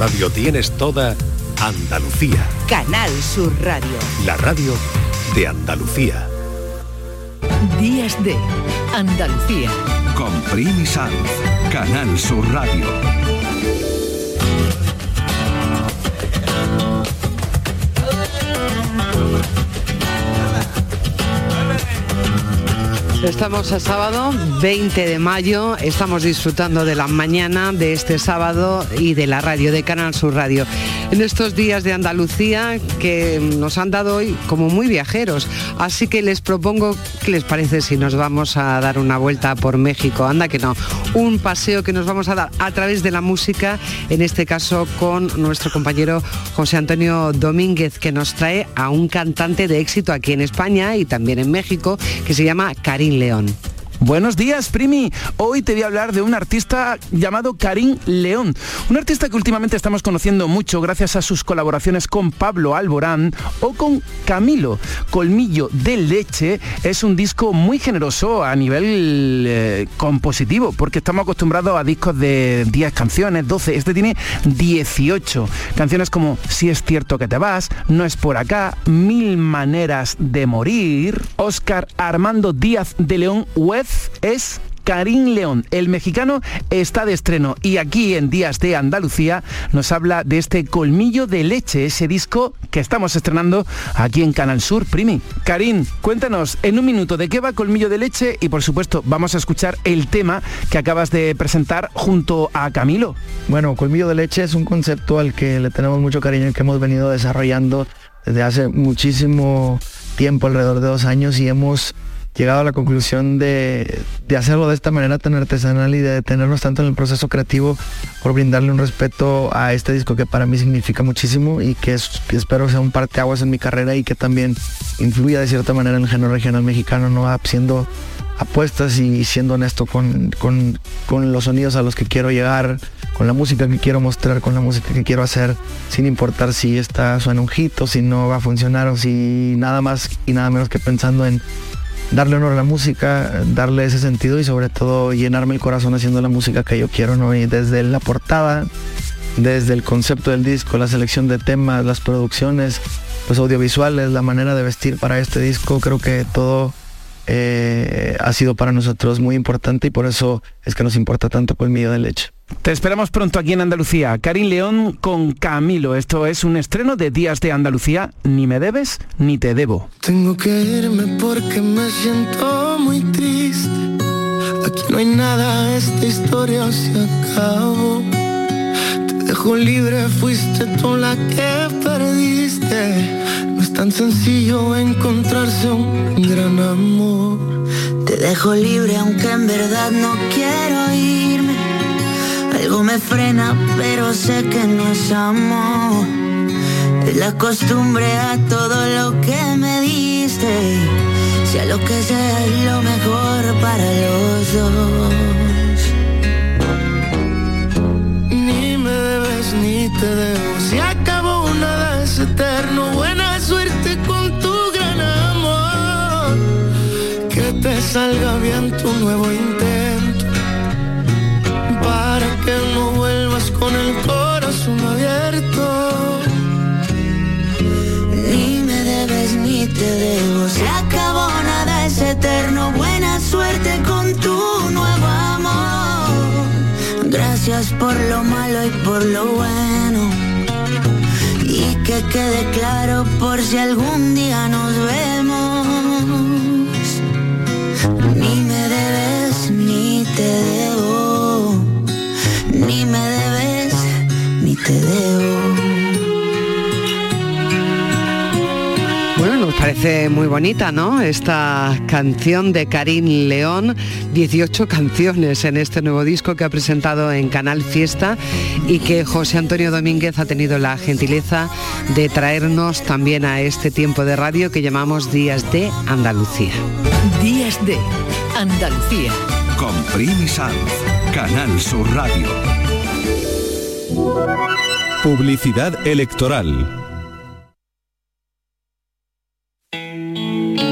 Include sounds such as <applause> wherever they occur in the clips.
Radio tienes toda Andalucía. Canal Sur Radio. La radio de Andalucía. Días de Andalucía. Con Primi Sanz, Canal Sur Radio. Estamos a sábado 20 de mayo, estamos disfrutando de la mañana de este sábado y de la radio, de Canal Sur Radio. En estos días de Andalucía que nos han dado hoy como muy viajeros, así que les propongo, ¿qué les parece si nos vamos a dar una vuelta por México? Anda que no, un paseo que nos vamos a dar a través de la música, en este caso con nuestro compañero José Antonio Domínguez, que nos trae a un cantante de éxito aquí en España y también en México, que se llama Karim León. Buenos días, Primi. Hoy te voy a hablar de un artista llamado Karim León. Un artista que últimamente estamos conociendo mucho gracias a sus colaboraciones con Pablo Alborán o con Camilo. Colmillo de Leche es un disco muy generoso a nivel eh, compositivo, porque estamos acostumbrados a discos de 10 canciones, 12. Este tiene 18. Canciones como Si es cierto que te vas, No es por acá, Mil maneras de morir, Oscar Armando Díaz de León Web es Karim León. El mexicano está de estreno y aquí en Días de Andalucía nos habla de este Colmillo de Leche, ese disco que estamos estrenando aquí en Canal Sur, Primi. Karim, cuéntanos en un minuto de qué va Colmillo de Leche y por supuesto vamos a escuchar el tema que acabas de presentar junto a Camilo. Bueno, Colmillo de Leche es un concepto al que le tenemos mucho cariño y que hemos venido desarrollando desde hace muchísimo tiempo, alrededor de dos años y hemos llegado a la conclusión de, hacerlo de esta manera tan artesanal y de detenernos tanto en el proceso creativo por brindarle un respeto a este disco que para mí significa muchísimo y que, espero sea un parteaguas en mi carrera y que también influya de cierta manera en el género regional mexicano, no siendo apuestas y siendo honesto con, con, los sonidos a los que quiero llegar, con la música que quiero mostrar, con la música que quiero hacer, sin importar si esta suena un hit o si no va a funcionar o si nada más y nada menos que pensando en darle honor a la música, darle ese sentido y sobre todo llenarme el corazón haciendo la música que yo quiero, ¿no? Y desde la portada, desde el concepto del disco, la selección de temas, las producciones, los audiovisuales, la manera de vestir para este disco, creo que todo eh, ha sido para nosotros muy importante y por eso es que nos importa tanto Colmillo de Leche. Te esperamos pronto aquí en Andalucía. Karim León con Camilo. Esto es un estreno de Días de Andalucía. Ni me debes ni te debo. Tengo que irme porque me siento muy triste. Aquí no hay nada, esta historia se acabó. Dejo libre, fuiste tú la que perdiste. No es tan sencillo encontrarse un gran amor. Te dejo libre aunque en verdad no quiero irme. Algo me frena, pero sé que no es amor. Es la costumbre a todo lo que me diste. Sea lo que sea lo mejor para los dos. Ni te debo. Se acabó nada es eterno. Buena suerte con tu gran amor. Que te salga bien tu nuevo intento. Para que no vuelvas con el corazón abierto. Ni me debes ni te debo. Se acabó, nada es eterno. Buena suerte con Por lo malo y por lo bueno. Y que quede claro por si algún día nos vemos. Parece muy bonita, ¿no? Esta canción de Karim León, 18 canciones en este nuevo disco que ha presentado en Canal Fiesta y que José Antonio Domínguez ha tenido la gentileza de traernos también a este tiempo de radio que llamamos Días de Andalucía. Días de Andalucía. Con Primi Sanz, Canal Sur Radio. Publicidad electoral.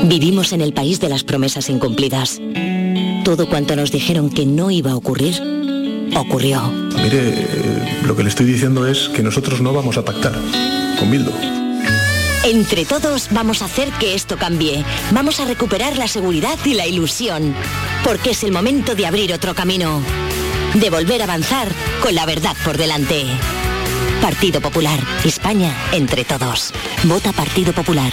Vivimos en el país de las promesas incumplidas. Todo cuanto nos dijeron que no iba a ocurrir, ocurrió. Mire, eh, lo que le estoy diciendo es que nosotros no vamos a pactar con Bildo. Entre todos vamos a hacer que esto cambie. Vamos a recuperar la seguridad y la ilusión. Porque es el momento de abrir otro camino. De volver a avanzar con la verdad por delante. Partido Popular. España entre todos. Vota Partido Popular.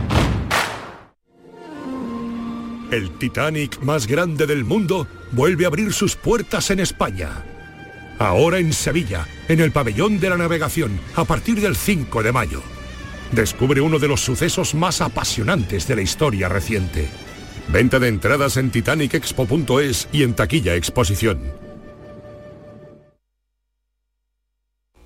El Titanic más grande del mundo vuelve a abrir sus puertas en España. Ahora en Sevilla, en el pabellón de la navegación, a partir del 5 de mayo. Descubre uno de los sucesos más apasionantes de la historia reciente. Venta de entradas en titanicexpo.es y en taquilla exposición.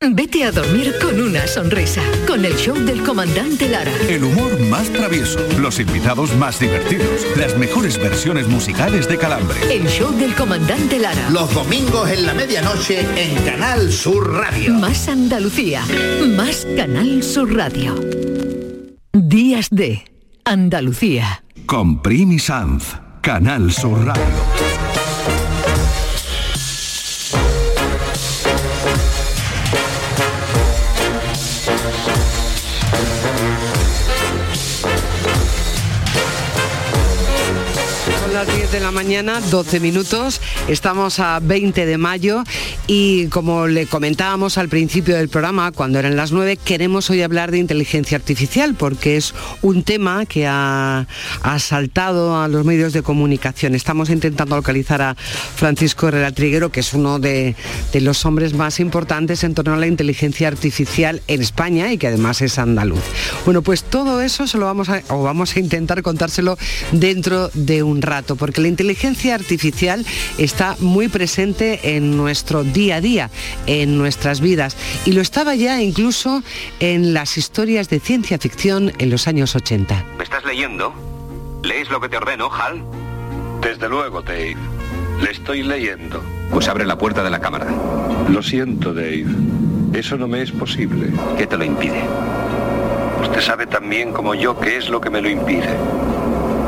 Vete a dormir con una sonrisa, con el show del comandante Lara. El humor más travieso, los invitados más divertidos, las mejores versiones musicales de Calambre. El show del comandante Lara. Los domingos en la medianoche en Canal Sur Radio. Más Andalucía, más Canal Sur Radio. Días de Andalucía. Con Primi Sanz, Canal Sur Radio. De la mañana, 12 minutos. Estamos a 20 de mayo y como le comentábamos al principio del programa, cuando eran las 9, queremos hoy hablar de inteligencia artificial porque es un tema que ha asaltado a los medios de comunicación. Estamos intentando localizar a Francisco Herrera Triguero, que es uno de, los hombres más importantes en torno a la inteligencia artificial en España y que además es andaluz. Bueno, pues todo eso se lo vamos o vamos a intentar contárselo dentro de un rato, porque la inteligencia artificial está muy presente en nuestro día a día, en nuestras vidas, y lo estaba ya incluso en las historias de ciencia ficción en los años 80. ¿Me estás leyendo? ¿Lees lo que te ordeno, Hal? Desde luego, Dave. Le estoy leyendo. Pues abre la puerta de la cámara. Lo siento, Dave. Eso no me es posible. ¿Qué te lo impide? Usted sabe tan bien como yo qué es lo que me lo impide.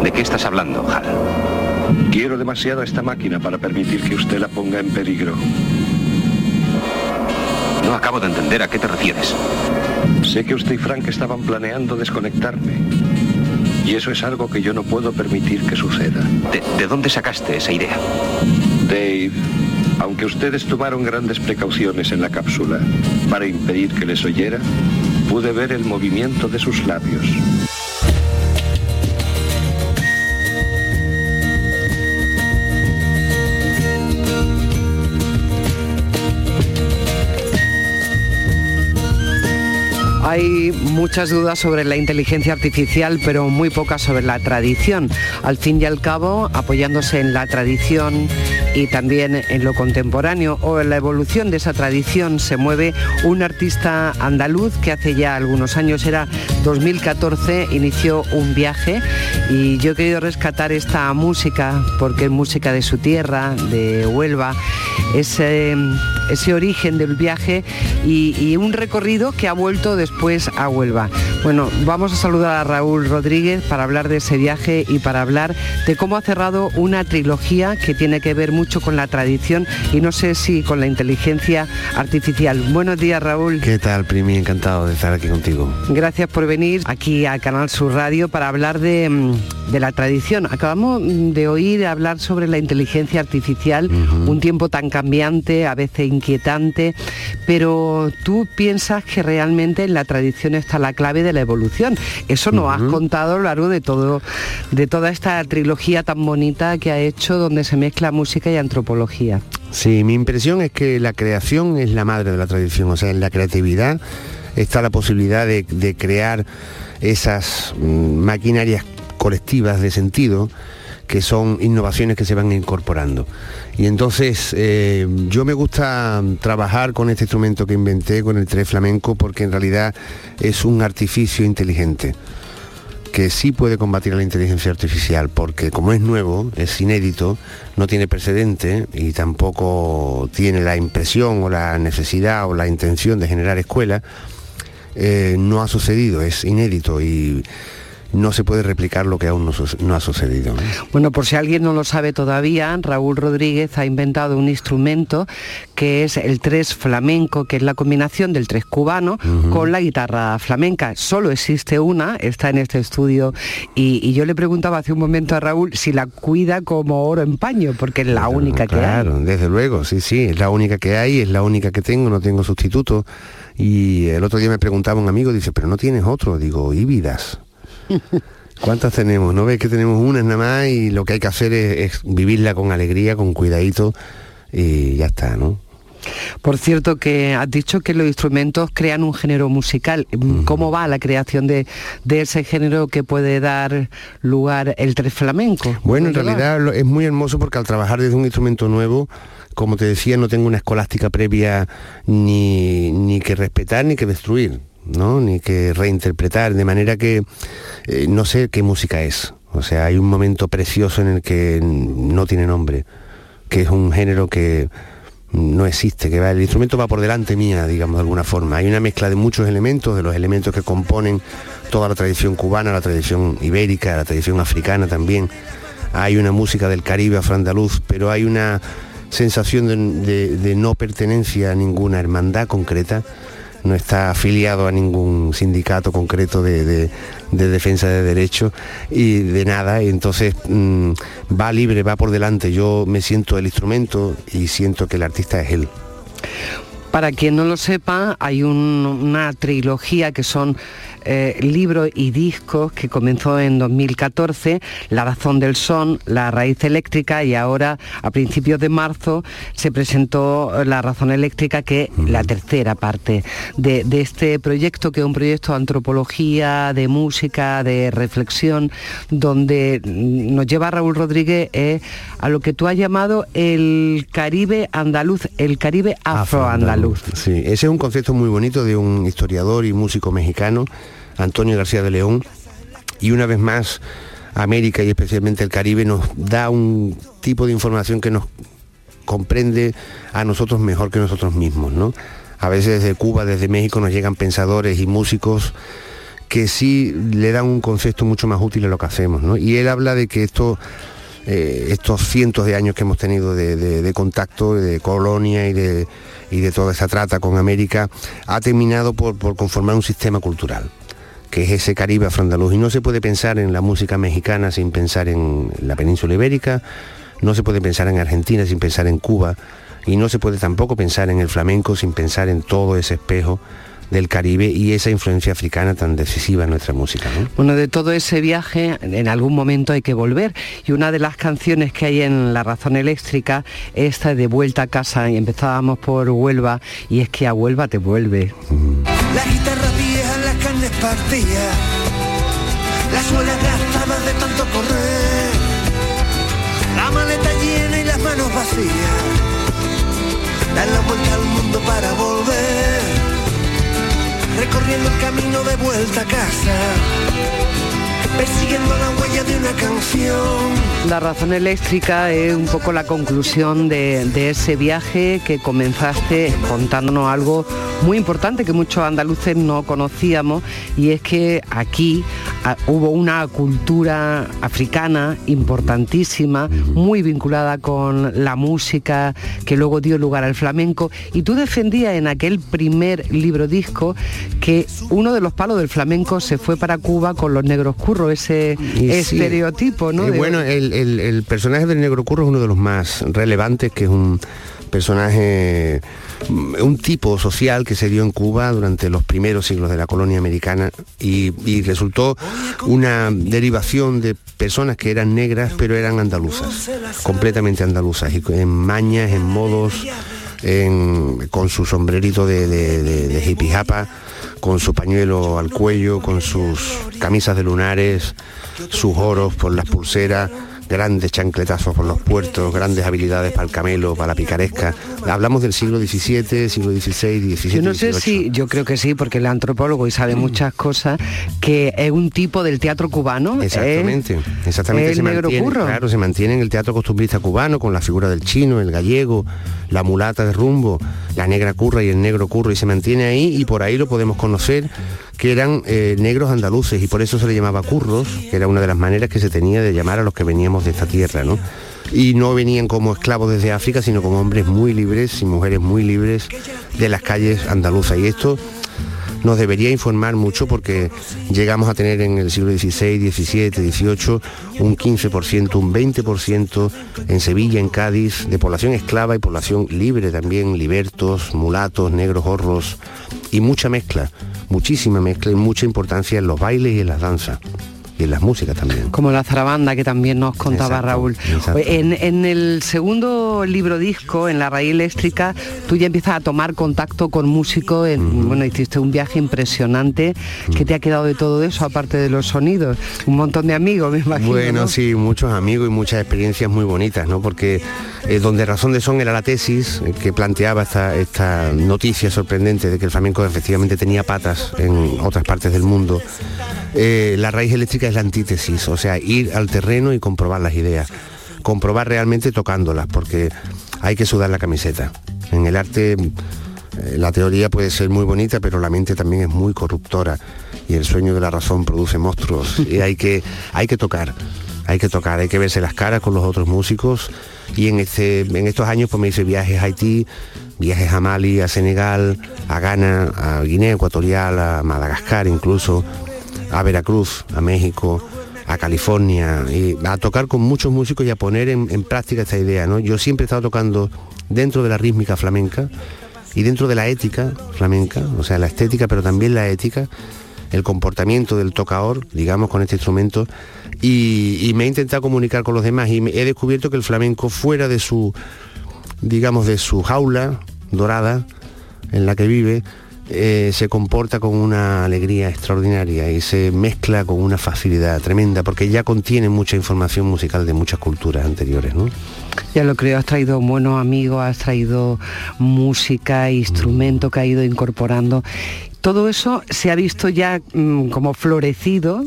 ¿De qué estás hablando, Hal? Quiero demasiado a esta máquina para permitir que usted la ponga en peligro. Acabo de entender a qué te refieres. Sé que usted y Frank estaban planeando desconectarme. Y eso es algo que yo no puedo permitir que suceda. ¿De, de dónde sacaste esa idea? Dave, aunque ustedes tomaron grandes precauciones en la cápsula para impedir que les oyera, pude ver el movimiento de sus labios. Hay muchas dudas sobre la inteligencia artificial, pero muy pocas sobre la tradición. Al fin y al cabo, apoyándose en la tradición y también en lo contemporáneo o en la evolución de esa tradición se mueve un artista andaluz que hace ya algunos años, era 2014, inició un viaje y yo he querido rescatar esta música porque es música de su tierra, de Huelva, ese, ese origen del viaje y, y un recorrido que ha vuelto después a Huelva. Bueno, vamos a saludar a Raúl Rodríguez para hablar de ese viaje y para hablar de cómo ha cerrado una trilogía que tiene que ver mucho con la tradición y no sé si con la inteligencia artificial. Buenos días, Raúl. ¿Qué tal, Primi? Encantado de estar aquí contigo. Gracias por venir aquí a Canal Sur Radio para hablar de, mm, de la tradición. Acabamos mm, de oír hablar sobre la inteligencia artificial, un tiempo tan cambiante, a veces inquietante, pero tú piensas que realmente en la tradición está la clave de la evolución. Eso nos has contado a lo largo de todo, de toda esta trilogía tan bonita que ha hecho donde se mezcla música y antropología. Sí, mi impresión es que la creación es la madre de la tradición, o sea, en la creatividad está la posibilidad de, crear esas mm, maquinarias colectivas de sentido que son innovaciones que se van incorporando. Y entonces eh, yo me gusta trabajar con este instrumento que inventé, con el tres flamenco, porque en realidad es un artificio inteligente que sí puede combatir a la inteligencia artificial, porque como es nuevo, es inédito, no tiene precedente y tampoco tiene la impresión o la necesidad o la intención de generar escuela, eh, no ha sucedido, es inédito y no se puede replicar lo que aún no, ha sucedido. ¿no? Bueno, por si alguien no lo sabe todavía, Raúl Rodríguez ha inventado un instrumento que es el tres flamenco, que es la combinación del tres cubano con la guitarra flamenca. Solo existe una, está en este estudio, y, y yo le preguntaba hace un momento a Raúl si la cuida como oro en paño, porque es la única que hay. Claro, desde luego, sí, sí, es la única que hay, es la única que tengo, no tengo sustituto. Y el otro día me preguntaba un amigo, dice, pero no tienes otro, digo, y vidas. <laughs> ¿Cuántas tenemos? ¿No ves que tenemos unas nada más y lo que hay que hacer es, es vivirla con alegría, con cuidadito y ya está, ¿no? Por cierto, que has dicho que los instrumentos crean un género musical. ¿Cómo va la creación de, de ese género que puede dar lugar el tres flamenco? Bueno, en realidad es muy hermoso porque al trabajar desde un instrumento nuevo, como te decía, no tengo una escolástica previa ni, ni que respetar ni que destruir, ¿no? Ni que reinterpretar, de manera que eh, no sé qué música es. O sea, hay un momento precioso en el que no tiene nombre, que es un género que no existe, que va, el instrumento va por delante mía, digamos de alguna forma. Hay una mezcla de muchos elementos, de los elementos que componen toda la tradición cubana, la tradición ibérica, la tradición africana también. Hay una música del Caribe afroandaluz, pero hay una sensación de, de- no pertenencia a ninguna hermandad concreta. No está afiliado a ningún sindicato concreto de, de- de defensa de derechos y de nada. Entonces mm, va libre, va por delante. Yo me siento el instrumento y siento que el artista es él. Para quien no lo sepa, hay un- una trilogía que son eh, libros y discos que comenzó en 2014, La razón del son, La raíz eléctrica y ahora a principios de marzo se presentó eh, La razón eléctrica, que es la tercera parte de, de este proyecto, que es un proyecto de antropología, de música, de reflexión, donde mm, nos lleva Raúl Rodríguez eh, a lo que tú has llamado el Caribe andaluz, el Caribe afroandaluz. Sí, ese es un concepto muy bonito de un historiador y músico mexicano, Antonio García de León, y una vez más América y especialmente el Caribe nos da un tipo de información que nos comprende a nosotros mejor que nosotros mismos, ¿no? A veces desde Cuba, desde México nos llegan pensadores y músicos que sí le dan un concepto mucho más útil a lo que hacemos, ¿no? Y él habla de que esto eh, estos cientos de años que hemos tenido de, contacto, de colonia y de, toda esa trata con América, ha terminado por, conformar un sistema cultural que es ese Caribe afroandaluz. Y no se puede pensar en la música mexicana sin pensar en la península ibérica, no se puede pensar en Argentina sin pensar en Cuba, y no se puede tampoco pensar en el flamenco sin pensar en todo ese espejo del Caribe y esa influencia africana tan decisiva en nuestra música. ¿no? Bueno, de todo ese viaje en algún momento hay que volver y una de las canciones que hay en La Razón Eléctrica es esta de Vuelta a casa y empezábamos por Huelva y es que a Huelva te vuelve. La guitarra vieja, las carnes partidas, las suelas gastadas de tanto correr, la maleta llena y la las manos vacías. Dan la vuelta al Recorriendo el camino de vuelta a casa. Persiguiendo la huella de una canción. La razón eléctrica es un poco la conclusión de, ese viaje que comenzaste contándonos algo muy importante que muchos andaluces no conocíamos y es que aquí ah, hubo una cultura africana importantísima, muy vinculada con la música que luego dio lugar al flamenco y tú defendías en aquel primer libro disco que uno de los palos del flamenco se fue para Cuba con los negros curros, ese Y sí. estereotipo, ¿no? Eh, De- bueno, el, el- el personaje del negro curro es uno de los más relevantes, que es un personaje, mm, un tipo social que se dio en Cuba durante los primeros siglos de la colonia americana y, y resultó una derivación de personas que eran negras pero eran andaluzas, completamente andaluzas, y en mañas, en modos, en- con su sombrerito de, de, de- de hippie japa, con su pañuelo al cuello, con sus camisas de lunares, sus oros por las pulseras, grandes chancletazos por los puertos, grandes habilidades para el camelo, para la picaresca. Hablamos del siglo XVII, siglo XVI, XVII. Yo no sé si, yo creo que sí, porque es antropólogo y sabe muchas cosas, que es un tipo del teatro cubano. ¿eh? Exactamente, exactamente. el se negro mantiene, curro. Claro, se mantiene en el teatro costumbrista cubano con la figura del chino, el gallego, la mulata de rumbo, la negra curra y el negro curro y se mantiene ahí y por ahí lo podemos conocer que eran eh, negros andaluces y por eso se le llamaba curros, que era una de las maneras que se tenía de llamar a los que veníamos de esta tierra, ¿no? Y no venían como esclavos desde África, sino como hombres muy libres y mujeres muy libres de las calles andaluzas. Y esto nos debería informar mucho porque llegamos a tener en el siglo XVI, XVII, XVIII un 15%, un 20% en Sevilla, en Cádiz, de población esclava y población libre también, libertos, mulatos, negros, horros y mucha mezcla, muchísima mezcla y mucha importancia en los bailes y en las danzas y en las músicas también. Como la zarabanda que también nos contaba Exacto, Raúl. exacto. En, en el segundo libro disco, en La Raíz Eléctrica, tú ya empiezas a tomar contacto con músicos. en- Bueno, hiciste un viaje impresionante. ¿Qué te ha quedado de todo eso, aparte de los sonidos? Un montón de amigos, me imagino. Bueno, ¿no? sí, muchos amigos y muchas experiencias muy bonitas, ¿no? Porque eh, donde razón de son era la tesis eh, que planteaba esta, esta noticia sorprendente de que el flamenco efectivamente tenía patas en otras partes del mundo. Eh, la raíz eléctrica es la antítesis, o sea, ir al terreno y comprobar las ideas, comprobar realmente tocándolas, porque hay que sudar la camiseta. En el arte eh, la teoría puede ser muy bonita, pero la mente también es muy corruptora y el sueño de la razón produce monstruos <laughs> y hay que, hay que tocar. Hay que tocar, hay que verse las caras con los otros músicos y en, este, en estos años pues me hice viajes a Haití, viajes a Mali, a Senegal, a Ghana, a Guinea Ecuatorial, a Madagascar incluso, a Veracruz, a México, a California, y a tocar con muchos músicos y a poner en, práctica esta idea. ¿no? Yo siempre he estado tocando dentro de la rítmica flamenca y dentro de la ética flamenca, o sea, la estética, pero también la ética, el comportamiento del tocador, digamos, con este instrumento, y, y me he intentado comunicar con los demás y me- he descubierto que el flamenco fuera de su, digamos, de su jaula dorada en la que vive, eh, se comporta con una alegría extraordinaria y se mezcla con una facilidad tremenda porque ya contiene mucha información musical de muchas culturas anteriores, ¿no? Ya lo creo, has traído buenos amigos, has traído música, instrumento que ha ido incorporando. Todo eso se ha visto ya mm, como florecido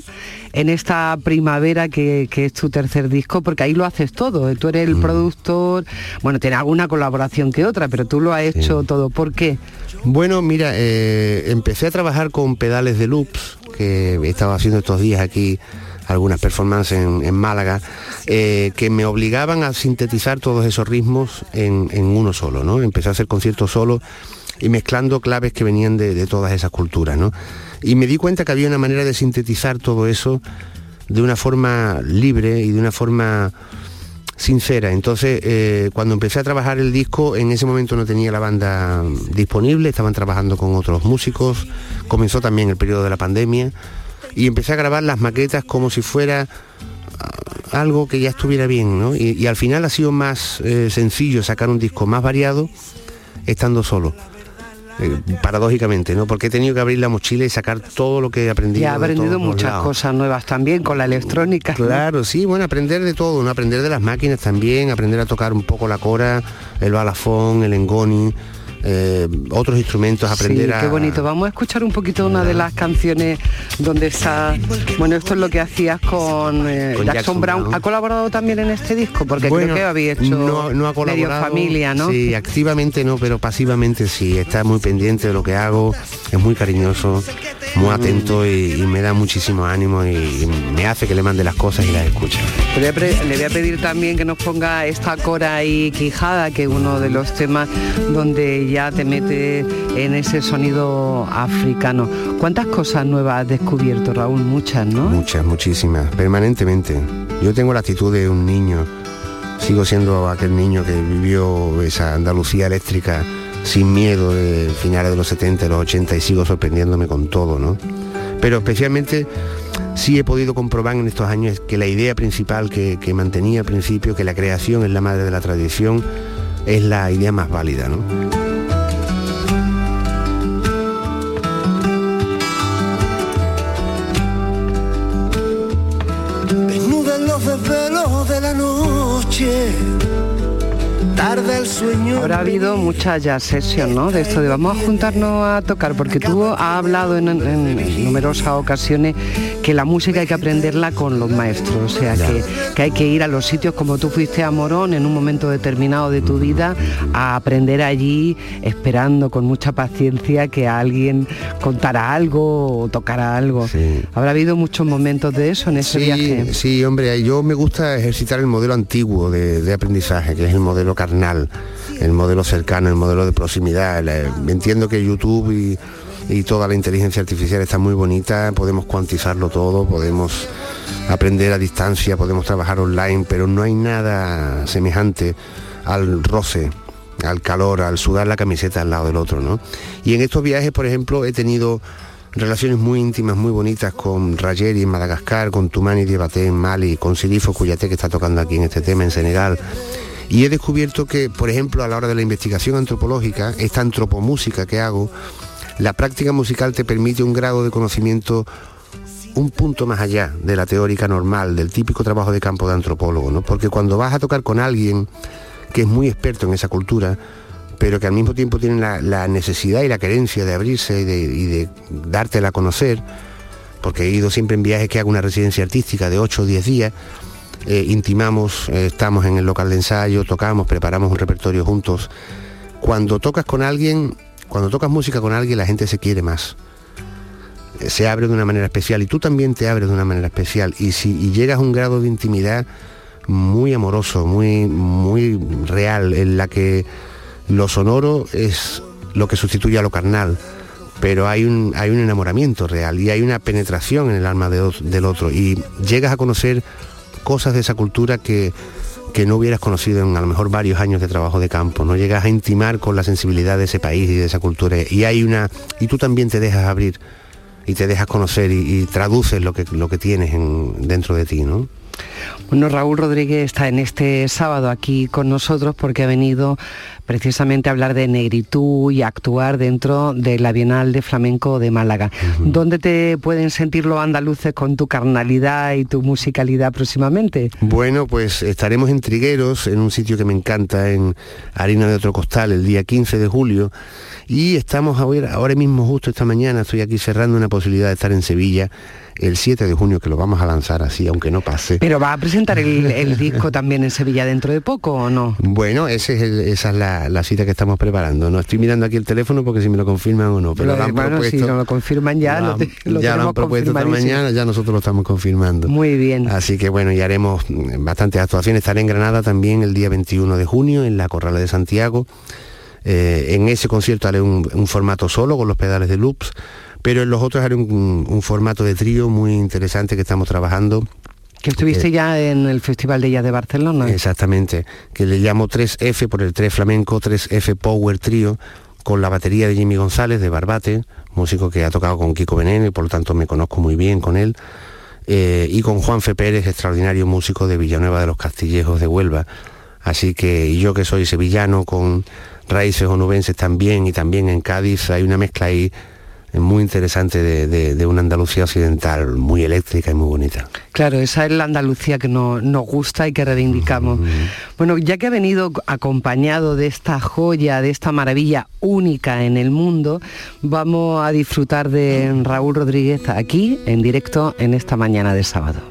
en esta primavera que, que es tu tercer disco, porque ahí lo haces todo. Tú eres el productor, bueno, tiene alguna colaboración que otra, pero tú lo has hecho todo. ¿Por qué? Bueno, mira, eh, empecé a trabajar con pedales de loops, que he estado haciendo estos días aquí algunas performances en, en Málaga, eh, que me obligaban a sintetizar todos esos ritmos en, en uno solo, ¿no? Empecé a hacer conciertos solo y mezclando claves que venían de, todas esas culturas, ¿no? Y me di cuenta que había una manera de sintetizar todo eso de una forma libre y de una forma sincera. Entonces, eh, cuando empecé a trabajar el disco, en ese momento no tenía la banda disponible, estaban trabajando con otros músicos, comenzó también el periodo de la pandemia y empecé a grabar las maquetas como si fuera ah, algo que ya estuviera bien, ¿no? Y, y al final ha sido más eh, sencillo sacar un disco más variado estando solo. Eh, paradójicamente, ¿no? Porque he tenido que abrir la mochila y sacar todo lo que he aprendido. Y ha aprendido muchas cosas nuevas también con la electrónica. ¿no? Claro, sí, bueno, aprender de todo, ¿no? Aprender de las máquinas también, aprender a tocar un poco la cora, el balafón, el engoni, eh, otros instrumentos, aprender sí, a... qué bonito. Vamos a escuchar un poquito una de las canciones donde está... Bueno, esto es lo que hacías con, eh, Con Jackson, Jackson Brown. Brown. ¿Ha colaborado también en este disco? Porque Bueno, creo que había hecho no, no ha medio colaborado, familia, ¿no? Sí, activamente no, pero pasivamente sí. Está muy pendiente de lo que hago, es muy cariñoso, muy atento y, y me da muchísimo ánimo y, y me hace que le mande las cosas y las escuche. Le voy, a pre- le voy a pedir también que nos ponga esta cora y quijada, que es uno de los temas donde ya te mete en ese sonido africano. ¿Cuántas cosas nuevas has descubierto, Raúl? Muchas, ¿no? Muchas, muchísimas, permanentemente. Yo tengo la actitud de un niño, sigo siendo aquel niño que vivió esa Andalucía eléctrica sin miedo de finales de los 70, de los 80 y sigo sorprendiéndome con todo, ¿no? Pero especialmente sí he podido comprobar en estos años que la idea principal que, que mantenía al principio, que la creación es la madre de la tradición, es la idea más válida, ¿no? Noche. El sueño. Habrá habido mucha jazz session, ¿no? De esto de vamos a juntarnos a tocar, porque tú has hablado en, en numerosas ocasiones que la música hay que aprenderla con los maestros, o sea, que, que hay que ir a los sitios como tú fuiste a Morón en un momento determinado de tu vida a aprender allí, esperando con mucha paciencia que alguien contara algo o tocara algo. Habrá habido muchos momentos de eso en ese sí, viaje. Sí, hombre, yo me gusta ejercitar el modelo antiguo de, de aprendizaje, que es el modelo carnal, el modelo cercano, el modelo de proximidad. La- entiendo que YouTube y, y toda la inteligencia artificial está muy bonita, podemos cuantizarlo todo, podemos aprender a distancia, podemos trabajar online, pero no hay nada semejante al roce, al calor, al sudar la camiseta al lado del otro, ¿no? Y en estos viajes, por ejemplo, he tenido relaciones muy íntimas, muy bonitas con Rayeri en Madagascar, con Tumani Diabaté en Mali, con Silifo Cuyate que está tocando aquí en este tema en Senegal. Y he descubierto que, por ejemplo, a la hora de la investigación antropológica, esta antropomúsica que hago, la práctica musical te permite un grado de conocimiento un punto más allá de la teórica normal, del típico trabajo de campo de antropólogo, ¿no? Porque cuando vas a tocar con alguien que es muy experto en esa cultura, pero que al mismo tiempo tiene la, necesidad y la querencia de abrirse y de, y de dártela a conocer, porque he ido siempre en viajes que hago una residencia artística de 8 o 10 días, eh, intimamos, eh, estamos en el local de ensayo, tocamos, preparamos un repertorio juntos. Cuando tocas con alguien, cuando tocas música con alguien, la gente se quiere más. Eh, Se abre de una manera especial y tú también te abres de una manera especial. Y si llegas a un grado de intimidad muy amoroso, muy, muy real, en la que lo sonoro es lo que sustituye a lo carnal pero hay un, hay un enamoramiento real y hay una penetración en el alma de del otro y llegas a conocer cosas de esa cultura que, que no hubieras conocido en a lo mejor varios años de trabajo de campo, no llegas a intimar con la sensibilidad de ese país y de esa cultura y hay una y tú también te dejas abrir y te dejas conocer y, traduces lo que lo que tienes en- dentro de ti, ¿no? Bueno, Raúl Rodríguez está en este sábado aquí con nosotros porque ha venido precisamente a hablar de negritud y a actuar dentro de la Bienal de Flamenco de Málaga. ¿Dónde te pueden sentir los andaluces con tu carnalidad y tu musicalidad próximamente? Bueno, pues estaremos en Trigueros, en un sitio que me encanta, en Harina de Otro Costal, el día 15 de julio. Y estamos ahora, ahora mismo, justo esta mañana, estoy aquí cerrando una posibilidad de estar en Sevilla el 7 de junio, que lo vamos a lanzar así, aunque no pase. Pero va a presentar el, el disco también en Sevilla dentro de poco o no? Bueno, ese es el- esa es la, la cita que estamos preparando. No estoy mirando aquí el teléfono porque si me lo confirman o no. Pero Lo- lo han bueno, si no lo confirman ya, lo, lo ya lo han propuesto esta mañana, ya nosotros lo estamos confirmando. Muy bien. Así que bueno, y haremos mm, bastantes actuaciones. Estaré en Granada también el día 21 de junio, en la Corrala de Santiago. Eh, en ese concierto haré un, un formato solo con los pedales de loops, pero en los otros haré un, un formato de trío muy interesante que estamos trabajando. Que estuviste Eh, ya en el Festival de Jazz de Barcelona. Exactamente, que le llamo 3F por el 3 flamenco, 3F Power Trio, con la batería de Jimmy González de Barbate, músico que ha tocado con Kiko Veneno y por lo tanto me conozco muy bien con él, eh, y con Juan Fe Pérez, extraordinario músico de Villanueva de los Castillejos de Huelva. Así que yo que soy sevillano con raíces onubenses también y también en Cádiz hay una mezcla ahí muy interesante de, una Andalucía occidental muy eléctrica y muy bonita. Claro, esa es la Andalucía que nos, gusta y que reivindicamos. Bueno, ya que ha venido acompañado de esta joya, de esta maravilla única en el mundo, vamos a disfrutar de Raúl Rodríguez aquí en directo en esta mañana de sábado.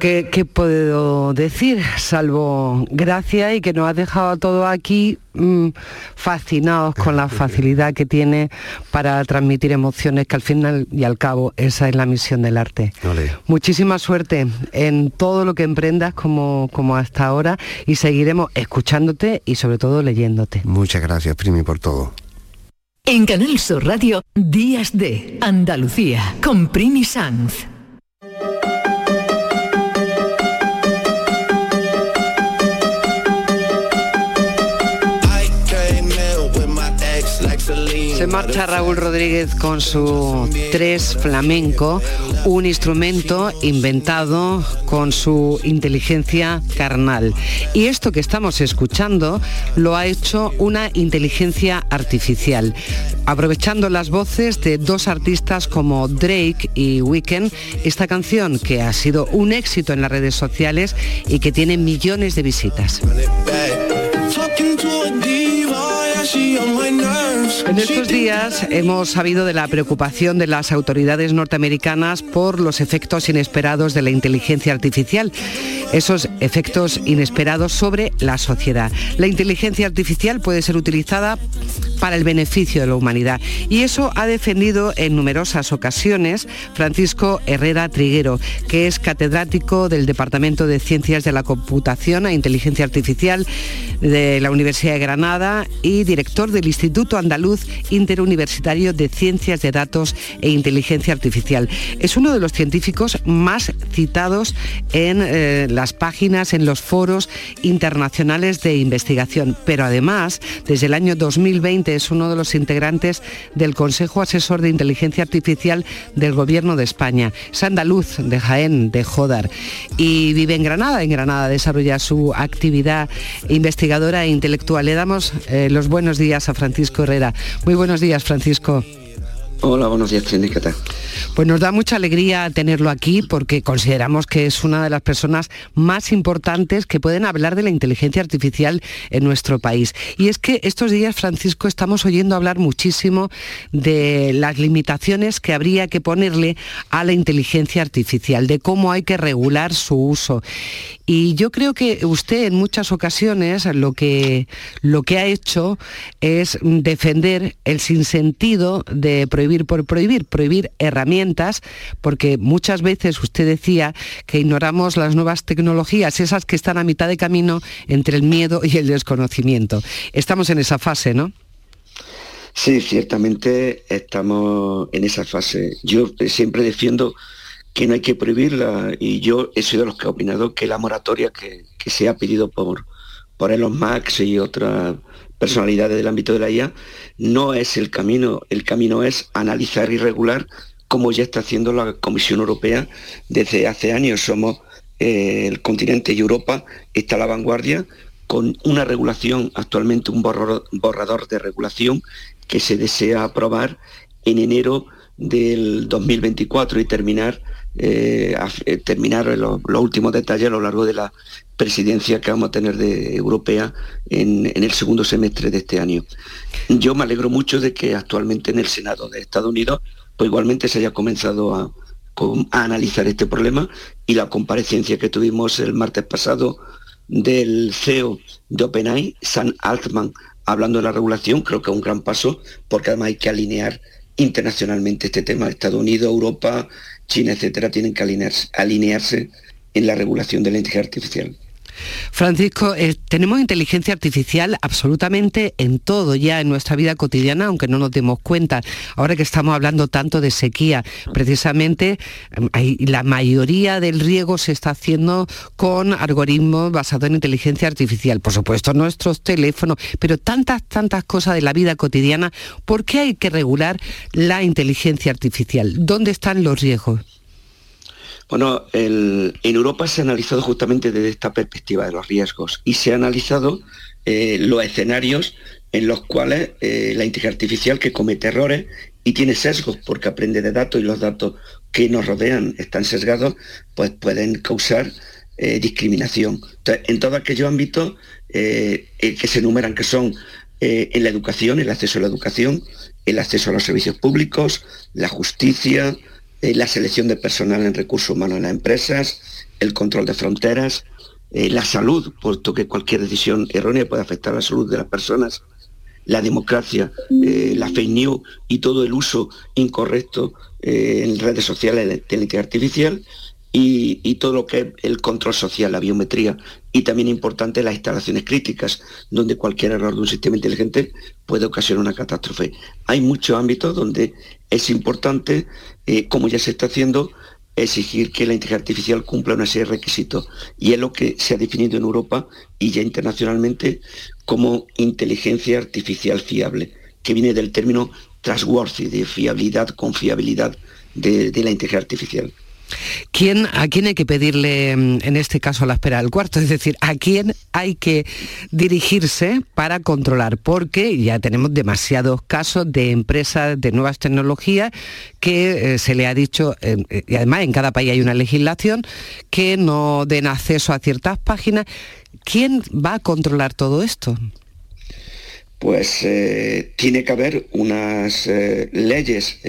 ¿Qué, puedo decir? Salvo gracias y que nos ha dejado todo aquí mm, fascinados con la <laughs> facilidad que tiene para transmitir emociones, que al final y al cabo esa es la misión del arte. Muchísima suerte en todo lo que emprendas como, como hasta ahora y seguiremos escuchándote y sobre todo leyéndote. Muchas gracias, Primi, por todo. En Canal Sur Radio, Días de Andalucía, con Primi Sanz. Se marcha Raúl Rodríguez con su tres flamenco, un instrumento inventado con su inteligencia carnal. Y esto que estamos escuchando lo ha hecho una inteligencia artificial. Aprovechando las voces de dos artistas como Drake y Weekend, esta canción que ha sido un éxito en las redes sociales y que tiene millones de visitas. En estos días hemos sabido de la preocupación de las autoridades norteamericanas por los efectos inesperados de la inteligencia artificial, esos efectos inesperados sobre la sociedad. La inteligencia artificial puede ser utilizada para el beneficio de la humanidad y eso ha defendido en numerosas ocasiones Francisco Herrera Triguero, que es catedrático del Departamento de Ciencias de la Computación e Inteligencia Artificial de la Universidad de Granada y director del Instituto Andaluz Interuniversitario de Ciencias de Datos e Inteligencia Artificial. Es uno de los científicos más citados en eh, las páginas, en los foros internacionales de investigación, pero además, desde el año 2020 es uno de los integrantes del Consejo Asesor de Inteligencia Artificial del Gobierno de España. Es andaluz de Jaén, de Jodar, y vive en Granada. En Granada desarrolla su actividad investigadora e intelectual. Le damos eh, los buenos días a Francisco Herrera. Muy buenos días, Francisco. Hola, buenos días, Trini, ¿qué tal? Pues nos da mucha alegría tenerlo aquí porque consideramos que es una de las personas más importantes que pueden hablar de la inteligencia artificial en nuestro país. Y es que estos días, Francisco, estamos oyendo hablar muchísimo de las limitaciones que habría que ponerle a la inteligencia artificial, de cómo hay que regular su uso. Y yo creo que usted en muchas ocasiones lo que, lo que ha hecho es defender el sinsentido de prohibir por prohibir, prohibir herramientas, porque muchas veces usted decía que ignoramos las nuevas tecnologías, esas que están a mitad de camino entre el miedo y el desconocimiento. Estamos en esa fase, ¿no? Sí, ciertamente estamos en esa fase. Yo siempre defiendo que no hay que prohibirla y yo he sido de los que he opinado que la moratoria que, se ha pedido por, por Elon Musk y otras personalidades del ámbito de la IA no es el camino, el camino es analizar y regular como ya está haciendo la Comisión Europea desde hace años. Somos eh, el continente y Europa está a la vanguardia con una regulación, actualmente un borrador de regulación que se desea aprobar en enero del 2024 y terminar eh, eh, terminar los, últimos detalles a lo largo de la presidencia que vamos a tener de europea en, el segundo semestre de este año. Yo me alegro mucho de que actualmente en el Senado de Estados Unidos pues igualmente se haya comenzado a, analizar este problema y la comparecencia que tuvimos el martes pasado del CEO de OpenAI, Sam Altman, hablando de la regulación, creo que es un gran paso, porque además hay que alinear internacionalmente este tema. Estados Unidos, Europa, China, etcétera, tienen que alinearse, en la regulación de la inteligencia artificial. Francisco, eh, tenemos inteligencia artificial absolutamente en todo ya en nuestra vida cotidiana, aunque no nos demos cuenta. Ahora que estamos hablando tanto de sequía, precisamente em, la mayoría del riego se está haciendo con algoritmos basados en inteligencia artificial. Por supuesto, nuestros teléfonos, pero tantas, tantas cosas de la vida cotidiana. ¿Por qué hay que regular la inteligencia artificial? ¿Dónde están los riesgos? Bueno, en Europa se ha analizado justamente desde esta perspectiva de los riesgos y se ha analizado eh, los escenarios en los cuales eh, la inteligencia artificial que comete errores y tiene sesgos porque aprende de datos y los datos que nos rodean están sesgados, pues pueden causar eh, discriminación. Entonces, en todos aquellos ámbitos que se enumeran, que son en la educación, el acceso a la educación, el acceso a los servicios públicos, la justicia, eh, la selección de personal en recursos humanos en las empresas, el control de fronteras, eh, la salud, puesto que cualquier decisión errónea puede afectar la salud de las personas, la democracia, eh, la fake news y todo el uso incorrecto en redes sociales de inteligencia artificial y, todo lo que es el control social, la biometría y también importante las instalaciones críticas, donde cualquier error de un sistema inteligente puede ocasionar una catástrofe. Hay muchos ámbitos donde es importante, eh, como ya se está haciendo, exigir que la inteligencia artificial cumpla una serie de requisitos. Y es lo que se ha definido en Europa y ya internacionalmente como inteligencia artificial fiable, que viene del término trustworthy, de fiabilidad, confiabilidad de la inteligencia artificial. ¿Quién, ¿A quién hay que pedirle, mm, en este caso, la espera del cuarto? Es decir, ¿a quién hay que dirigirse para controlar? Porque ya tenemos demasiados casos de empresas de nuevas tecnologías que eh, se le ha dicho, eh, y además en cada país hay una legislación, que no den acceso a ciertas páginas. ¿Quién va a controlar todo esto? pues eh, tiene que haber unas leyes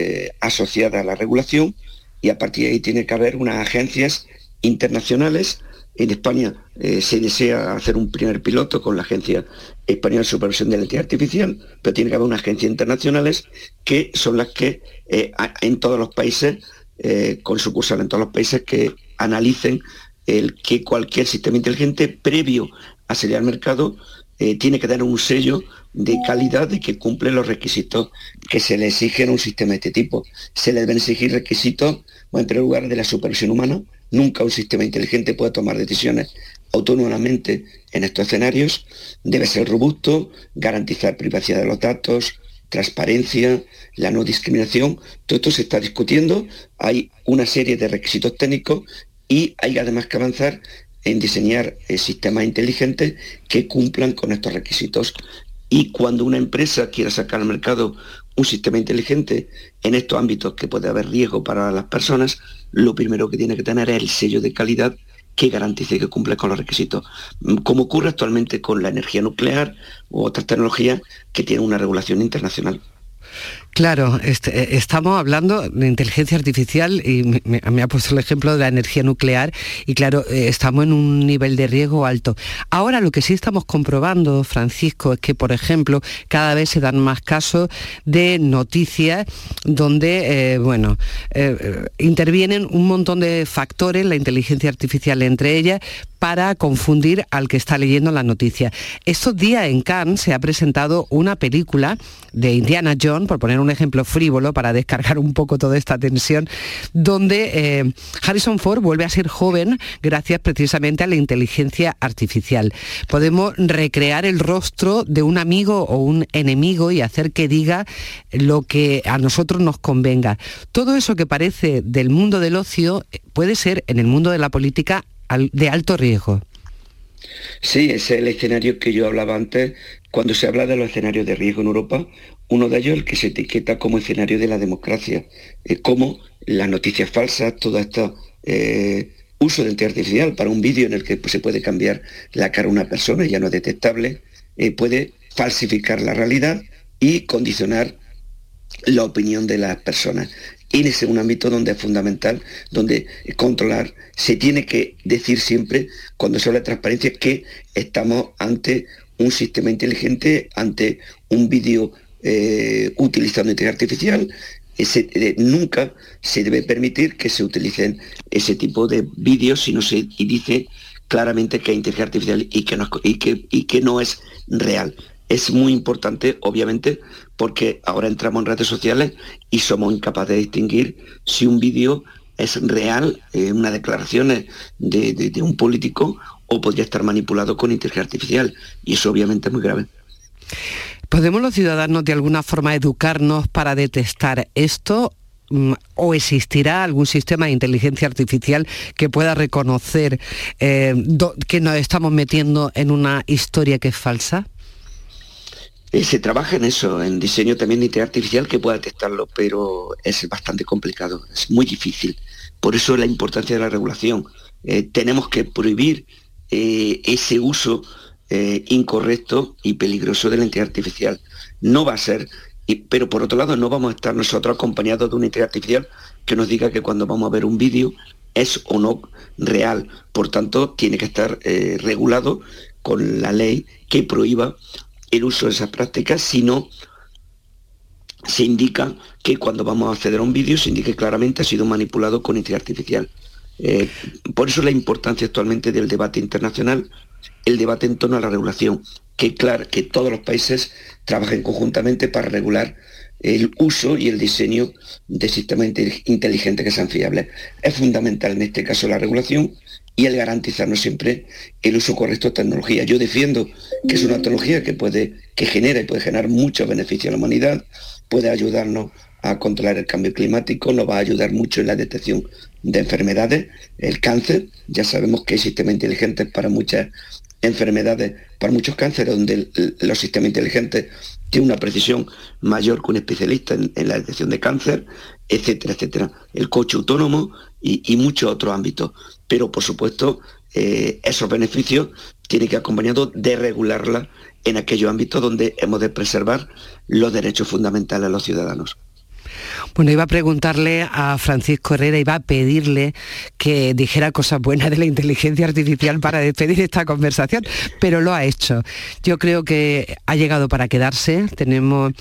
asociadas a la regulación y a partir de ahí tiene que haber unas agencias internacionales. En España eh, se desea hacer un primer piloto con la Agencia Española de Supervisión de la Inteligencia Artificial, pero tiene que haber unas agencias internacionales que son las que eh, en todos los países, eh, con sucursal en todos los países, que analicen el que cualquier sistema inteligente previo a salir al mercado tiene que dar un sello de calidad de que cumple los requisitos que se le exigen a un sistema de este tipo. Se le deben exigir requisitos, en primer lugar, de la supervisión humana. Nunca un sistema inteligente puede tomar decisiones autónomamente en estos escenarios. Debe ser robusto, garantizar privacidad de los datos, transparencia, la no discriminación. Todo esto se está discutiendo. Hay una serie de requisitos técnicos y hay además que avanzar en diseñar eh, sistemas inteligentes que cumplan con estos requisitos. Y cuando una empresa quiera sacar al mercado un sistema inteligente en estos ámbitos que puede haber riesgo para las personas, lo primero que tiene que tener es el sello de calidad que garantice que cumple con los requisitos, mm, como ocurre actualmente con la energía nuclear u otras tecnologías que tienen una regulación internacional. Claro, este, eh, estamos hablando de inteligencia artificial y me, ha puesto el ejemplo de la energía nuclear y claro, eh, estamos en un nivel de riesgo alto. Ahora lo que sí estamos comprobando, Francisco, es que, por ejemplo, cada vez se dan más casos de noticias donde, eh, bueno, intervienen un montón de factores, la inteligencia artificial entre ellas, para confundir al que está leyendo la noticia. Estos días en Cannes se ha presentado una película de Indiana Jones, por poner un ejemplo frívolo para descargar un poco toda esta tensión, donde eh, Harrison Ford vuelve a ser joven gracias precisamente a la inteligencia artificial. Podemos recrear el rostro de un amigo o un enemigo y hacer que diga lo que a nosotros nos convenga. Todo eso que parece del mundo del ocio puede ser en el mundo de la política de alto riesgo. Sí, ese es el escenario que yo hablaba antes. Cuando se habla de los escenarios de riesgo en Europa, uno de ellos el que se etiqueta como escenario de la democracia, eh, como las noticias falsas, todo este uso de inteligencia artificial para un vídeo en el que pues, se puede cambiar la cara de una persona, ya no es detectable, eh, puede falsificar la realidad y condicionar la opinión de las personas. Y ese es un ámbito donde es fundamental, donde controlar, se tiene que decir siempre, cuando se habla de transparencia, que estamos ante un sistema inteligente, ante un vídeo eh, utilizando inteligencia artificial. Eh, nunca se debe permitir que se utilicen ese tipo de vídeos si no se dice claramente que hay inteligencia artificial y que que, y que no es real es muy importante, obviamente, porque ahora entramos en redes sociales y somos incapaces de distinguir si un vídeo es real, una declaración de, un político o podría estar manipulado con inteligencia artificial. Y eso obviamente es muy grave. ¿Podemos los ciudadanos de alguna forma educarnos para detectar esto mm, o existirá algún sistema de inteligencia artificial que pueda reconocer eh, que nos estamos metiendo en una historia que es falsa? Eh, se trabaja en eso, en diseño también de inteligencia artificial que pueda detectarlo, pero es bastante complicado, es muy difícil. Por eso la importancia de la regulación. Eh, tenemos que prohibir eh, ese uso incorrecto y peligroso de la inteligencia artificial. No va a ser, pero por otro lado no vamos a estar nosotros acompañados de una inteligencia artificial que nos diga que cuando vamos a ver un vídeo es o no real. Por tanto, tiene que estar regulado con la ley que prohíba el uso de esas prácticas, sino se indica que cuando vamos a acceder a un vídeo se indique claramente ha sido manipulado con inteligencia artificial. Eh, por eso la importancia actualmente del debate internacional, el debate en torno a la regulación, que claro, que todos los países trabajen conjuntamente para regular el uso y el diseño de sistemas inteligentes que sean fiables. Es fundamental en este caso la regulación y el garantizarnos siempre el uso correcto de tecnología. Yo defiendo que es una tecnología que puede, que genera y puede generar muchos beneficios a la humanidad, puede ayudarnos a controlar el cambio climático, nos va a ayudar mucho en la detección de enfermedades, el cáncer, ya sabemos que hay sistemas inteligentes para muchas enfermedades, para muchos cánceres, donde los sistemas inteligentes tienen una precisión mayor que un especialista en, la detección de cáncer, etcétera, etcétera. El coche autónomo y, muchos otros ámbitos pero por supuesto eh, esos beneficios tienen que acompañados de regularla en aquellos ámbitos donde hemos de preservar los derechos fundamentales de los ciudadanos. Bueno, iba a preguntarle a Francisco Herrera, iba a pedirle que dijera cosas buenas de la inteligencia artificial para despedir esta conversación, pero lo ha hecho. Yo creo que ha llegado para quedarse. Tenemos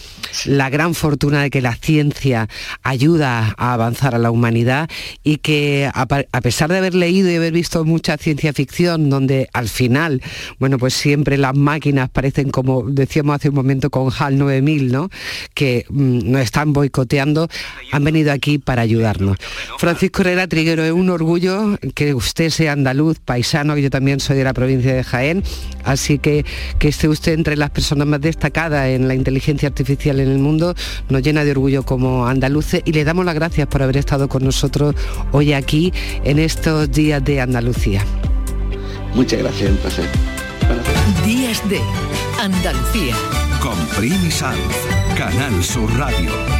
la gran fortuna de que la ciencia ayuda a avanzar a la humanidad y que a, pesar de haber leído y haber visto mucha ciencia ficción, donde al final, bueno, pues siempre las máquinas parecen como decíamos hace un momento con HAL 9000, ¿no? Que mm, nos están boicoteando han venido aquí para ayudarnos. Francisco Herrera Triguero, es un orgullo que usted sea andaluz, paisano, que yo también soy de la provincia de Jaén, así que que esté usted entre las personas más destacadas en la inteligencia artificial en el mundo nos llena de orgullo como andaluces y le damos las gracias por haber estado con nosotros hoy aquí en estos días de Andalucía. Muchas gracias, un placer. Días de Andalucía. Con Primi Sanz, Canal Sur Radio.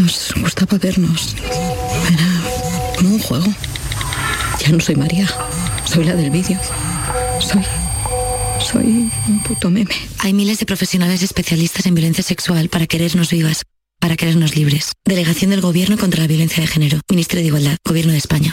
Nos gustaba vernos. Era como un juego. Ya no soy María. Soy la del vídeo. Soy... Soy un puto meme. Hay miles de profesionales especialistas en violencia sexual para querernos vivas, para querernos libres. Delegación del Gobierno contra la Violencia de Género. Ministerio de Igualdad. Gobierno de España.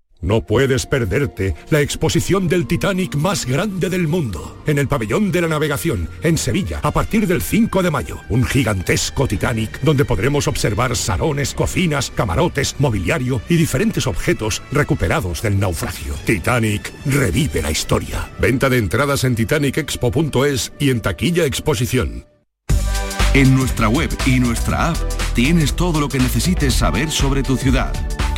No puedes perderte la exposición del Titanic más grande del mundo, en el pabellón de la navegación, en Sevilla, a partir del 5 de mayo. Un gigantesco Titanic donde podremos observar salones, cocinas, camarotes, mobiliario y diferentes objetos recuperados del naufragio. Titanic revive la historia. Venta de entradas en titanicexpo.es y en taquilla exposición. En nuestra web y nuestra app tienes todo lo que necesites saber sobre tu ciudad.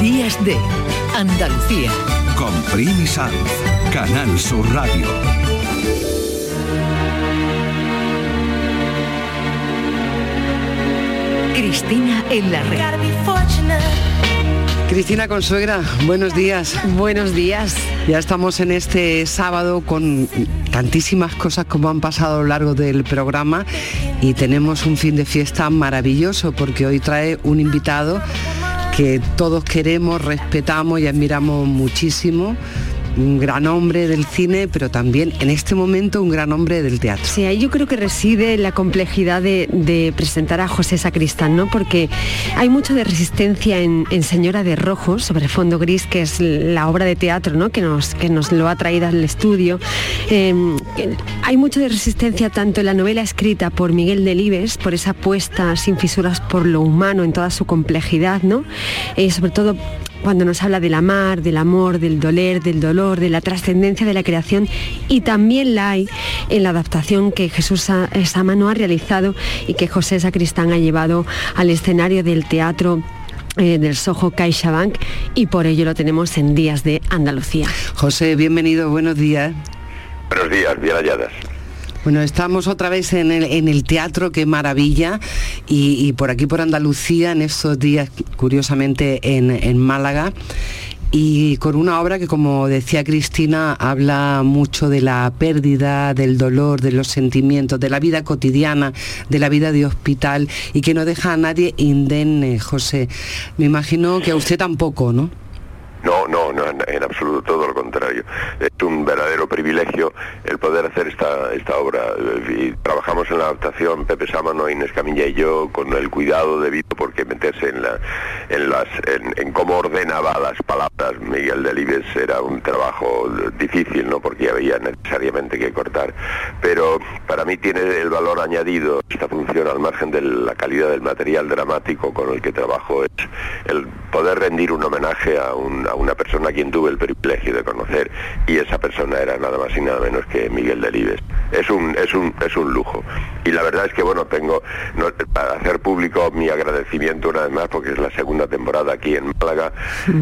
Días de Andalucía. Con Primi Sanz, Canal Sur Radio. Cristina en la red. Cristina Consuegra, buenos días. Buenos días. Ya estamos en este sábado con tantísimas cosas como han pasado a lo largo del programa y tenemos un fin de fiesta maravilloso porque hoy trae un invitado que todos queremos, respetamos y admiramos muchísimo un gran hombre del cine, pero también en este momento un gran hombre del teatro. Sí, ahí yo creo que reside la complejidad de, presentar a José Sacristán, ¿no? Porque hay mucho de resistencia en, Señora de Rojo, sobre fondo gris, que es la obra de teatro, ¿no? Que nos, que nos lo ha traído al estudio. Em, hay mucho de resistencia tanto en la novela escrita por Miguel Delibes, por esa apuesta sin fisuras por lo humano en toda su complejidad, ¿no? Y sobre todo cuando nos habla del amar, del amor, del doler, del dolor, de la trascendencia de la creación y también la hay en la adaptación que Jesús Samano ha realizado y que José Sacristán ha llevado al escenario del teatro eh, del Soho CaixaBank y por ello lo tenemos en Días de Andalucía. José, bienvenido, buenos días. Buenos días, bien halladas. Bueno, estamos otra vez en el, teatro, qué maravilla, y, por aquí por Andalucía, en estos días, curiosamente, en, Málaga y con una obra que, como decía Cristina, habla mucho de la pérdida, del dolor, de los sentimientos, de la vida cotidiana, de la vida de hospital y que no deja a nadie indemne, José. Me imagino que a usted tampoco, ¿no? No, no, no, en absoluto, todo lo contrario. Es un verdadero privilegio el poder hacer esta, esta obra. Y trabajamos en la adaptación, Pepe Sámano, Inés Camilla y yo, con el cuidado debido porque meterse en, la, en, las, en, cómo ordenaba las palabras Miguel Delibes era un trabajo difícil, ¿no? porque había necesariamente que cortar. Pero para mí tiene el valor añadido esta función al margen de la calidad del material dramático con el que trabajo, es el poder rendir un homenaje a un a una persona a quien tuve el privilegio de conocer y esa persona era nada más y nada menos que Miguel Delibes. Es un, es un, es un lujo. Y la verdad es que bueno, tengo para hacer público mi agradecimiento una vez más porque es la segunda temporada aquí en Málaga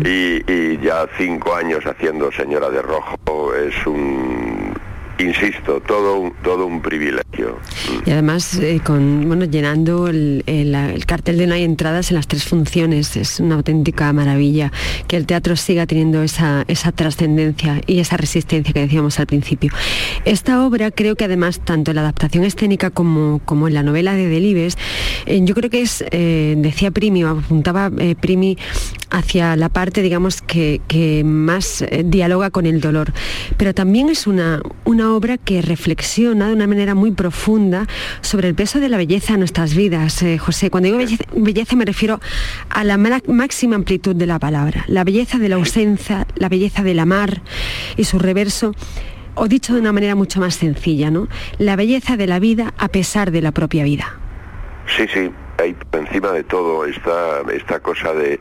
y, y ya cinco años haciendo Señora de Rojo es un insisto, todo un, todo un privilegio. Y además, eh, con, bueno, llenando el, cartel de no hay entradas en las tres funciones, es una auténtica maravilla que el teatro siga teniendo esa, esa trascendencia y esa resistencia que decíamos al principio. Esta obra creo que además, tanto en la adaptación escénica como, como en la novela de Delibes, eh, yo creo que es, eh, decía Primi, apuntaba Primi, hacia la parte, digamos, que, que más dialoga con el dolor, pero también es una, una obra que reflexiona de una manera muy profunda sobre el peso de la belleza en nuestras vidas. Eh, José, cuando digo belleza, me refiero a la máxima amplitud de la palabra, la belleza de la ausencia, la belleza del amar y su reverso o dicho de una manera mucho más sencilla, ¿no? La belleza de la vida a pesar de la propia vida. Sí, sí, hay por encima de todo esta, esta cosa de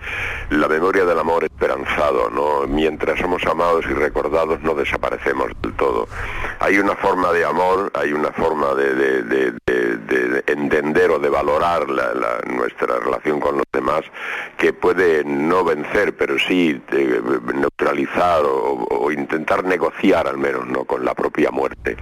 la memoria del amor esperanzado, ¿no? Mientras somos amados y recordados no desaparecemos del todo. Hay una forma de amor, hay una forma de, entender o de valorar nuestra relación con los demás que puede no vencer, pero sí neutralizar o, intentar negociar al menos ¿no? con la propia muerte.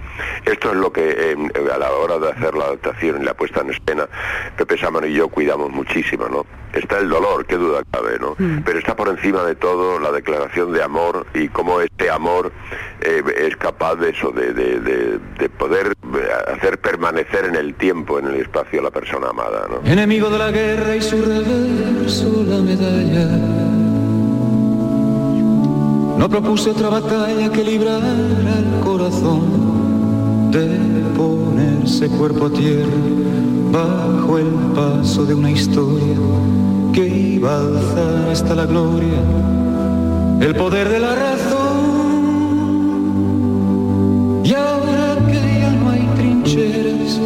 Esto es lo que a la hora de hacer la adaptación y la puesta en escena, Pepe Y yo cuidamos muchísimo, ¿no? Está el dolor, qué duda cabe, ¿no? Mm. Pero está por encima de todo la declaración de amor y cómo este amor eh, es capaz de eso, de, de, poder eh, hacer permanecer en el tiempo, en el espacio a la persona amada, ¿no? Enemigo de la guerra y su reverso la medalla. No propuse otra batalla que librar al corazón de ponerse cuerpo a tierra bajo el paso de una historia que iba a alzar hasta la gloria el poder de la razón. Y ahora que ya no hay trincheras,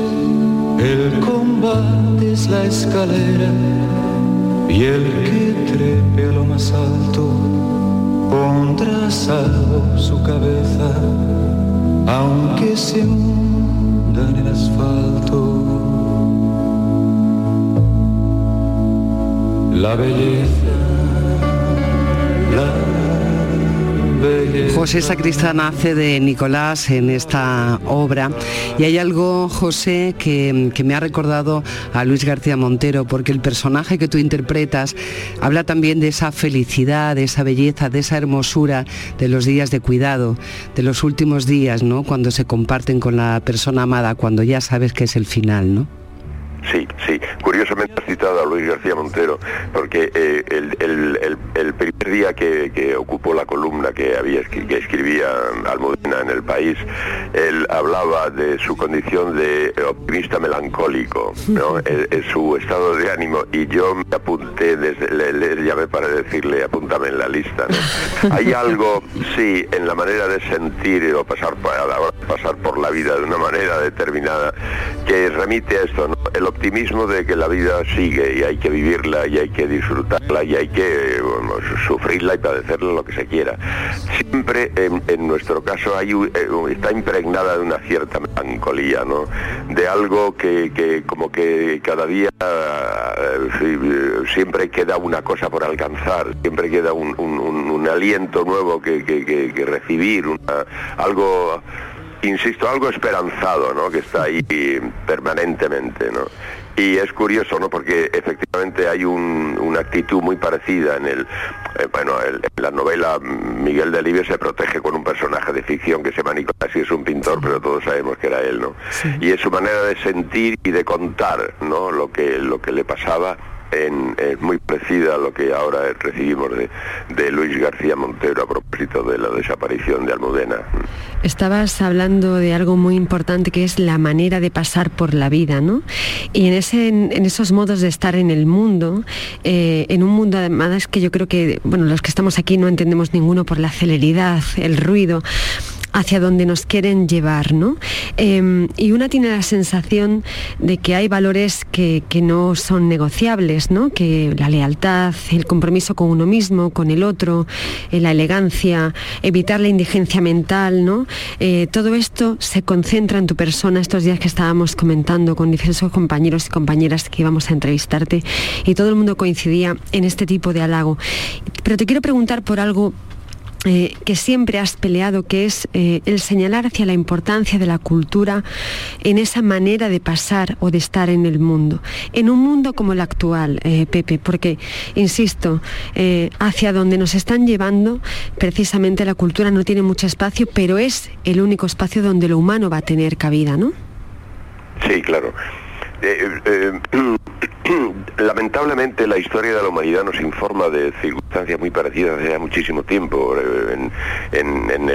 el combate es la escalera y el que trepe a lo más alto pondrá salvo su cabeza, aunque se hunda en el asfalto. la belleza, José Sacristán hace de Nicolás en esta obra y hay algo, José, que, que, me ha recordado a Luis García Montero, porque el personaje que tú interpretas habla también de esa felicidad, de esa belleza, de esa hermosura de los días de cuidado, de los últimos días, ¿no? Cuando se comparten con la persona amada, cuando ya sabes que es el final, ¿no? Sí, sí. Curiosamente has citado a Luis García Montero, porque eh, el, primer día que, ocupó la columna que había que escribía Almudena en el país, él hablaba de su condición de optimista melancólico, ¿no? <laughs> su estado de ánimo, y yo me apunté, desde, le, llamé para decirle, apúntame en la lista. <laughs> Hay algo, sí, en la manera de sentir o pasar, pasar por la vida de una manera determinada que remite a esto, ¿no? Optimismo de que la vida sigue y hay que vivirla y hay que disfrutarla y hay que sufrirla y padecerla lo que se quiera. Siempre en, nuestro caso hay, eh, está impregnada de una cierta melancolía, ¿no? De algo que, como que cada día eh, siempre queda una cosa por alcanzar, siempre queda un, aliento nuevo que, recibir, algo insisto, algo esperanzado, ¿no? Que está ahí permanentemente, ¿no? Y es curioso, ¿no? Porque efectivamente hay una actitud muy parecida en el, eh, bueno, en la novela Miguel Delibes se protege con un personaje de ficción que se llama Nicolás y es un pintor, pero todos sabemos que era él, ¿no? Y es su manera de sentir y de contar, ¿no? Lo que, lo que le pasaba es muy parecida a lo que ahora recibimos de, de, Luis García Montero a propósito de la desaparición de Almudena. Estabas hablando de algo muy importante que es la manera de pasar por la vida, ¿no? Y en, ese, en, esos modos de estar en el mundo, eh, en un mundo además que yo creo que, bueno, los que estamos aquí no entendemos ninguno por la celeridad, el ruido, hacia donde nos quieren llevar, ¿no? Em, y una tiene la sensación de que hay valores que, no son negociables, ¿no? Que la lealtad, el compromiso con uno mismo, con el otro, eh, la elegancia, evitar la indigencia mental, ¿no? Eh, todo esto se concentra en tu persona estos días que estábamos comentando con diversos compañeros y compañeras que íbamos a entrevistarte y todo el mundo coincidía en este tipo de halago. Pero te quiero preguntar por algo eh, que siempre has peleado, que es eh, el señalar hacia la importancia de la cultura en esa manera de pasar o de estar en el mundo, en un mundo como el actual, eh, Pepe, porque, insisto, hacia donde nos están llevando, precisamente la cultura no tiene mucho espacio, pero es el único espacio donde lo humano va a tener cabida, ¿no? Sí, claro. Eh, eh, <clears throat> lamentablemente la historia de la humanidad nos informa de circunstancias muy parecidas desde hace muchísimo tiempo. Eh, en,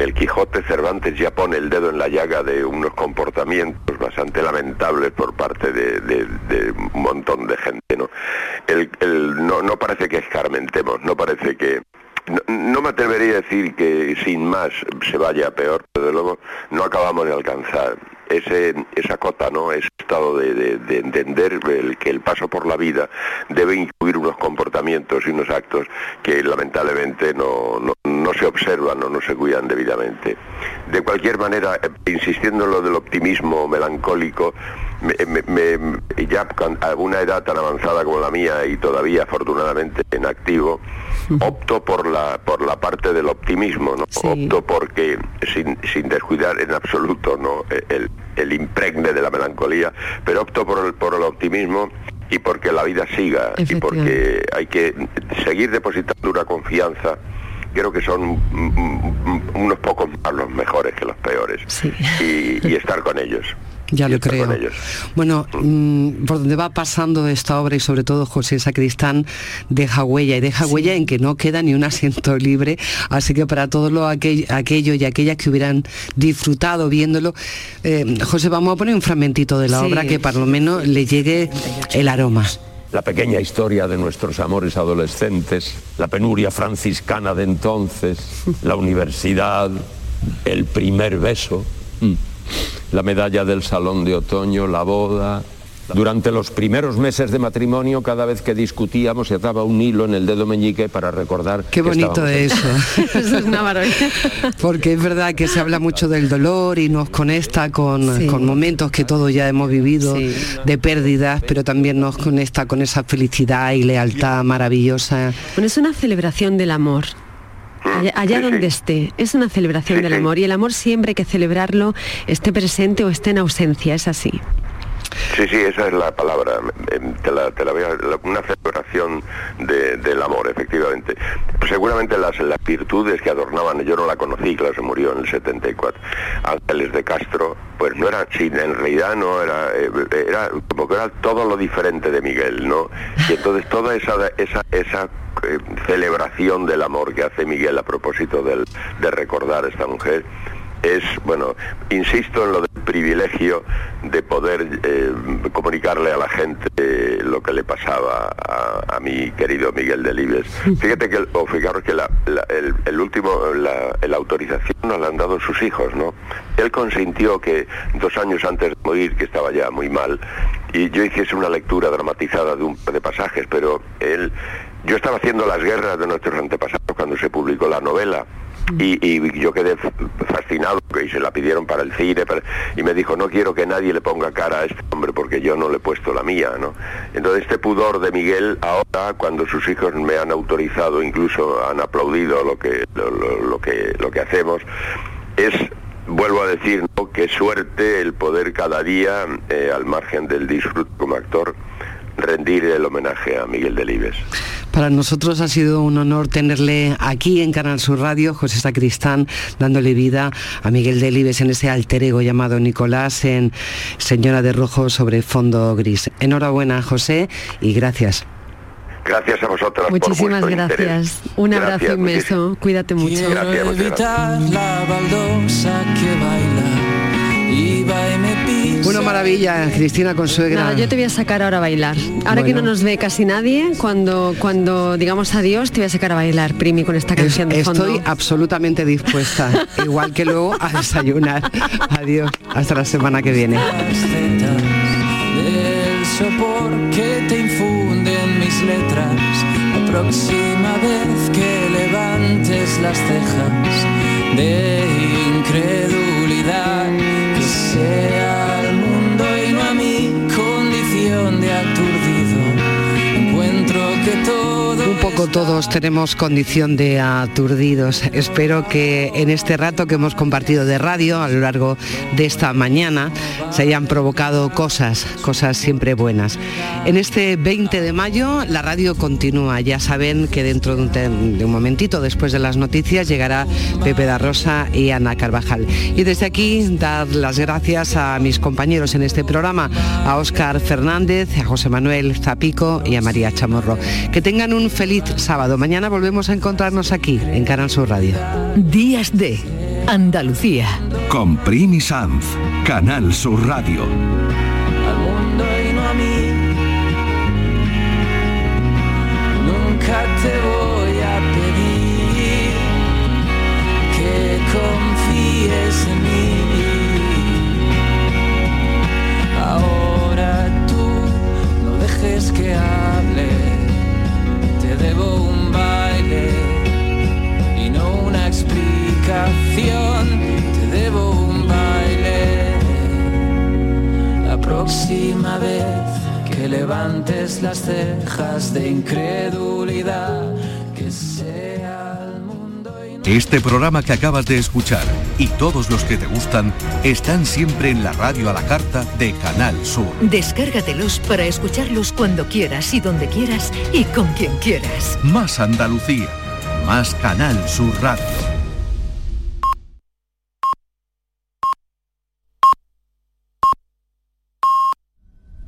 el, Quijote Cervantes ya pone el dedo en la llaga de unos comportamientos bastante lamentables por parte de, un montón de gente. ¿no? no, parece que escarmentemos, no parece que, no, me atrevería a decir que sin más se vaya peor, pero luego no acabamos de alcanzar ese, esa cota, ¿no? ese estado de, entender que el paso por la vida debe incluir unos comportamientos y unos actos que lamentablemente no, no, se observan o no se cuidan debidamente. De cualquier manera, eh, insistiendo en lo del optimismo melancólico, ya a una edad tan avanzada como la mía y todavía afortunadamente en activo, opto por la por la parte del optimismo, ¿no? Opto porque sin, sin descuidar en absoluto ¿no? el, el impregne de la melancolía, pero opto por el, por el optimismo y porque la vida siga y porque hay que seguir depositando una confianza. Creo que son unos pocos más los mejores que los peores. Y estar con ellos ya lo creo. Bueno, mm, por donde va pasando esta obra y sobre todo José Sacristán deja huella y deja huella en que no queda ni un asiento libre, así que para todos los aquellos y aquellas que hubieran disfrutado viéndolo, eh, José, vamos a poner un fragmentito de la obra que para lo menos le llegue el aroma. La pequeña historia de nuestros amores adolescentes, la penuria franciscana de entonces, la universidad, el primer beso. Mm la medalla del salón de otoño, la boda. Durante los primeros meses de matrimonio, cada vez que discutíamos, se ataba un hilo en el dedo meñique para recordar. Qué bonito eso. <laughs> eso es una maravilla. Porque es verdad que se habla mucho del dolor y nos conecta con, momentos que todos ya hemos vivido de pérdidas, pero también nos conecta con esa felicidad y lealtad maravillosa. Bueno, es una celebración del amor allá, donde esté. Es una celebración del amor y el amor siempre hay que celebrarlo, esté presente o esté en ausencia, es así. Sí, sí, esa es la palabra. Em, te la, te la a, una celebración del amor, efectivamente. Seguramente las, las virtudes que adornaban, yo no la conocí, claro, se murió en el 74, Ángeles de Castro, pues no era, sí, en realidad no era, eh, era como que era todo lo diferente de Miguel, ¿no? Y entonces toda esa, esa, esa eh, celebración del amor que hace Miguel a propósito del, de recordar a esta mujer, es, bueno, insisto en lo del privilegio de poder eh, comunicarle a la gente lo que le pasaba a, mi querido Miguel Delibes. Fíjate que, o fijaros que la, el, último, la, autorización nos la han dado sus hijos, ¿no? Él consintió que dos años antes de morir, que estaba ya muy mal, y yo hiciese una lectura dramatizada de un par de pasajes, pero él, yo estaba haciendo las guerras de nuestros antepasados cuando se publicó la novela y, yo quedé fascinado y se la pidieron para el cine y me dijo no quiero que nadie le ponga cara a este hombre porque yo no le he puesto la mía no entonces este pudor de Miguel ahora cuando sus hijos me han autorizado incluso han aplaudido lo que lo, que lo que hacemos es vuelvo a decir ¿no? qué suerte el poder cada día eh, al margen del disfrute como actor rendir el homenaje a Miguel Delibes. Para nosotros ha sido un honor tenerle aquí en Canal Sur Radio, José Sacristán, dándole vida a Miguel Delibes en ese alter ego llamado Nicolás en Señora de Rojo sobre fondo gris. Enhorabuena, José, y gracias. Gracias a vosotros. Muchísimas gracias. Un abrazo inmenso. Cuídate mucho. Gracias, la baldosa que baila y me Una maravilla, Cristina Consuegra. Nada, yo te voy a sacar ahora a bailar. Ahora que no nos ve casi nadie, cuando, cuando digamos adiós, te voy a sacar a bailar, Primi, con esta canción de fondo. Estoy absolutamente dispuesta, <laughs> igual que luego a desayunar. Adiós, hasta la semana que viene. del sopor que te infunden mis letras. La próxima vez que levantes las cejas de incredulidad, que Un poco todos tenemos condición de aturdidos. Espero que en este rato que hemos compartido de radio a lo largo de esta mañana se hayan provocado cosas, cosas siempre buenas. En este 20 de mayo la radio continúa. Ya saben que dentro de un, momentito después de las noticias llegará Pepe da Rosa y Ana Carvajal. Y desde aquí dar las gracias a mis compañeros en este programa, a Óscar Fernández, a José Manuel Zapico y a María Chamorro. Que tengan un feliz sábado. Mañana volvemos a encontrarnos aquí en Canal Sur Radio. Días de Andalucía. Con Primi Sanz, Canal Sur Radio. al mundo y no a mí. Nunca te voy a pedir que confíes en mí. Ahora tú no dejes que hable, te debo un baile. La próxima vez que levantes las cejas de incredulidad, que sea el mundo y Este programa que acabas de escuchar y todos los que te gustan están siempre en la radio a la carta de Canal Sur. Descárgatelos para escucharlos cuando quieras y donde quieras y con quien quieras. Más Andalucía, más Canal Sur Radio.